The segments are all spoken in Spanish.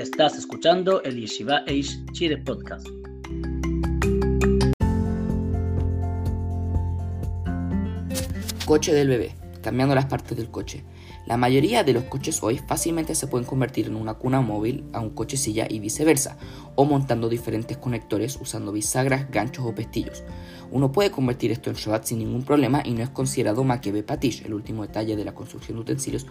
Estás escuchando el Yeshiva Eish Chile Podcast. Coche del bebé, cambiando las partes del coche. La mayoría de los coches hoy fácilmente se pueden convertir en una cuna móvil a un coche silla y viceversa, o montando diferentes conectores usando bisagras, ganchos o pestillos. Uno puede convertir esto en Shabbat sin ningún problema y no es considerado Makebe Patish, el último detalle de la construcción de utensilios,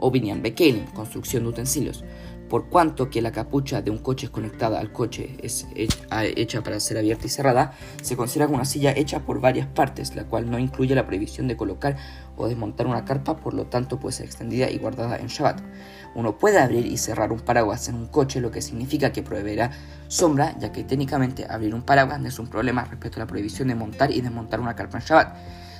o Binyan Bekelim, construcción de utensilios por cuanto que la capucha de un coche conectada al coche es hecha para ser abierta y cerrada, se considera una silla hecha por varias partes, la cual no incluye la prohibición de colocar o desmontar una carpa, por lo tanto puede ser extendida y guardada en Shabbat. Uno puede abrir y cerrar un paraguas en un coche, lo que significa que proveerá sombra, ya que técnicamente abrir un paraguas no es un problema respecto a la prohibición de montar y desmontar una carpa en Shabbat.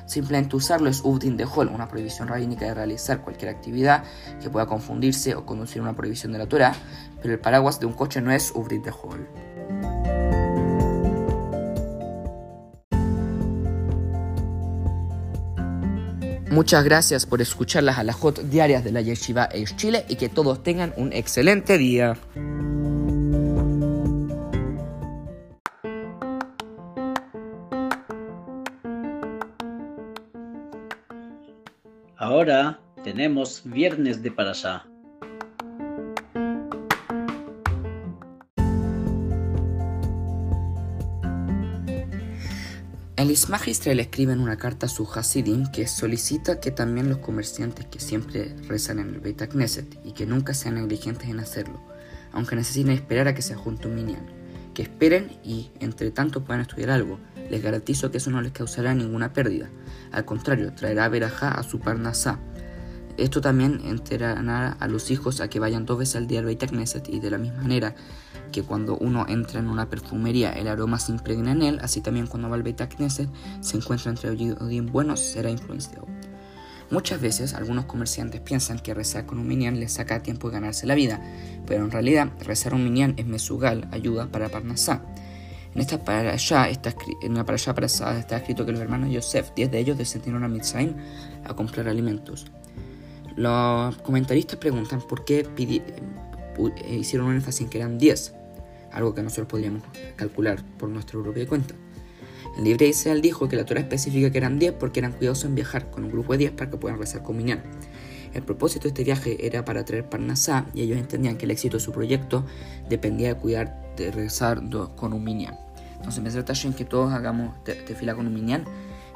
Simplemente usarlo es Uvdin de Hol, una prohibición rabínica de realizar cualquier actividad que pueda confundirse o conducir a una prohibición de la Torah, pero el paraguas de un coche no es Uvdin de Hol. Muchas gracias por escuchar las alajot diarias de la Yeshiva Eish Chile y que todos tengan un excelente día. Ahora tenemos Viernes de Parashá. El Ismaj Israel escribe en una carta a su Hasidim que solicita que también los comerciantes que siempre rezan en el Beit Knesset y que nunca sean negligentes en hacerlo, aunque necesiten esperar a que se junte un minyan, que esperen y entre tanto puedan estudiar algo. Les garantizo que eso no les causará ninguna pérdida. Al contrario, traerá verajá a su parnasá. Esto también entrenará a los hijos a que vayan dos veces al día al Beit Knesset y de la misma manera que cuando uno entra en una perfumería el aroma se impregna en él, así también cuando va al Beit Knesset se encuentra entre odim buenos será influenciado. Muchas veces algunos comerciantes piensan que rezar con un minyan les saca tiempo de ganarse la vida, pero en realidad rezar un minyan es mesugal, ayuda para Parnasá. En esta parasha, está, la parasha pasada está escrito que los hermanos Yosef, 10 de ellos, descendieron a Mitzrayim a comprar alimentos. Los comentaristas preguntan por qué eh, hicieron un énfasis en que eran 10, algo que nosotros podríamos calcular por nuestra propia cuenta. El libre Israel dijo que la Torah especifica que eran 10 porque eran cuidadosos en viajar con un grupo de 10 para que puedan rezar con Minyan. El propósito de este viaje era para traer Parnasá y ellos entendían que el éxito de su proyecto dependía de cuidar de rezar con un Minyan. Entonces me trata en que todos hagamos tefila con un Minyan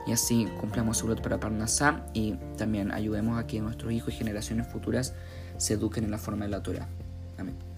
y así cumplamos su para Parnasá y también ayudemos a que nuestros hijos y generaciones futuras se eduquen en la forma de la Torah. Amén.